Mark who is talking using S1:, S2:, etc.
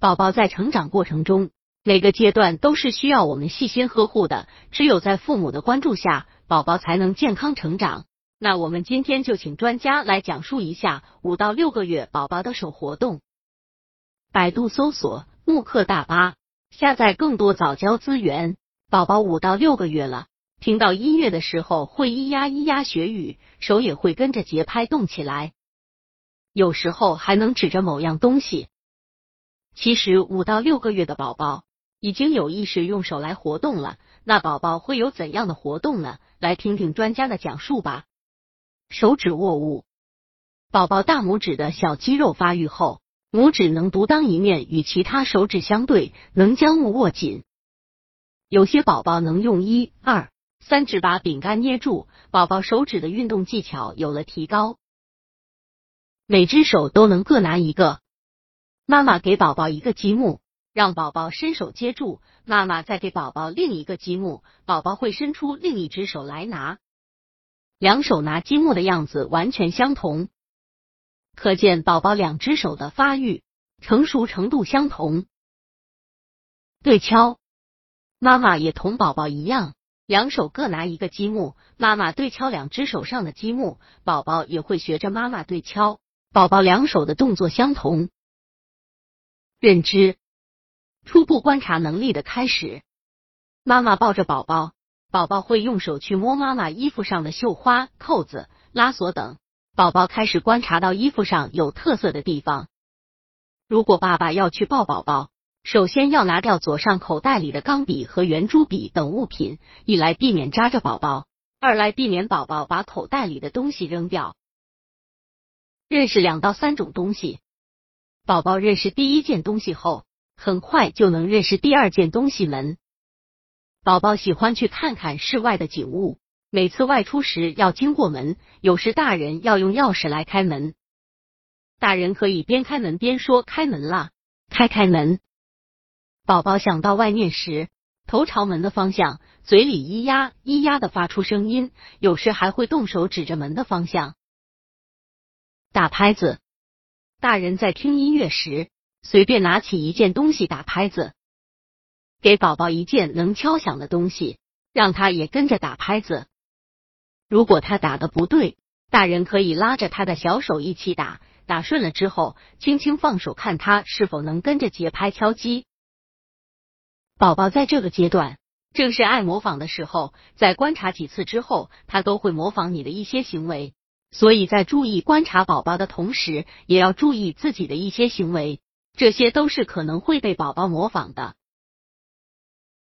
S1: 宝宝在成长过程中，每个阶段都是需要我们细心呵护的。只有在父母的关注下，宝宝才能健康成长。那我们今天就请专家来讲述一下五到六个月宝宝的手活动。百度搜索“慕课大巴”，下载更多早教资源。宝宝五到六个月了，听到音乐的时候会咿呀咿呀学语，手也会跟着节拍动起来，有时候还能指着某样东西。其实五到六个月的宝宝已经有意识用手来活动了，那宝宝会有怎样的活动呢？来听听专家的讲述吧。手指握物，宝宝大拇指的小肌肉发育后，拇指能独当一面，与其他手指相对，能将物握紧。有些宝宝能用一二三指把饼干捏住，宝宝手指的运动技巧有了提高。每只手都能各拿一个，妈妈给宝宝一个积木，让宝宝伸手接住，妈妈再给宝宝另一个积木，宝宝会伸出另一只手来拿。两手拿积木的样子完全相同，可见宝宝两只手的发育成熟程度相同。对敲，妈妈也同宝宝一样，两手各拿一个积木，妈妈对敲两只手上的积木，宝宝也会学着妈妈对敲，宝宝两手的动作相同。认知，初步观察能力的开始，妈妈抱着宝宝。宝宝会用手去摸妈妈衣服上的绣花、扣子、拉锁等。宝宝开始观察到衣服上有特色的地方。如果爸爸要去抱宝宝，首先要拿掉左上口袋里的钢笔和圆珠笔等物品，一来避免扎着宝宝，二来避免宝宝把口袋里的东西扔掉。认识两到三种东西，宝宝认识第一件东西后，很快就能认识第二件东西门。宝宝喜欢去看看室外的景物，每次外出时要经过门，有时大人要用钥匙来开门。大人可以边开门边说：“开门啦，开开门。”宝宝想到外面时，头朝门的方向，嘴里咿呀咿呀的发出声音，有时还会动手指着门的方向打拍子。大人在听音乐时，随便拿起一件东西打拍子。给宝宝一件能敲响的东西，让他也跟着打拍子。如果他打的不对，大人可以拉着他的小手一起打，打顺了之后，轻轻放手，看他是否能跟着节拍敲击。宝宝在这个阶段正是爱模仿的时候，在观察几次之后，他都会模仿你的一些行为。所以在注意观察宝宝的同时，也要注意自己的一些行为，这些都是可能会被宝宝模仿的。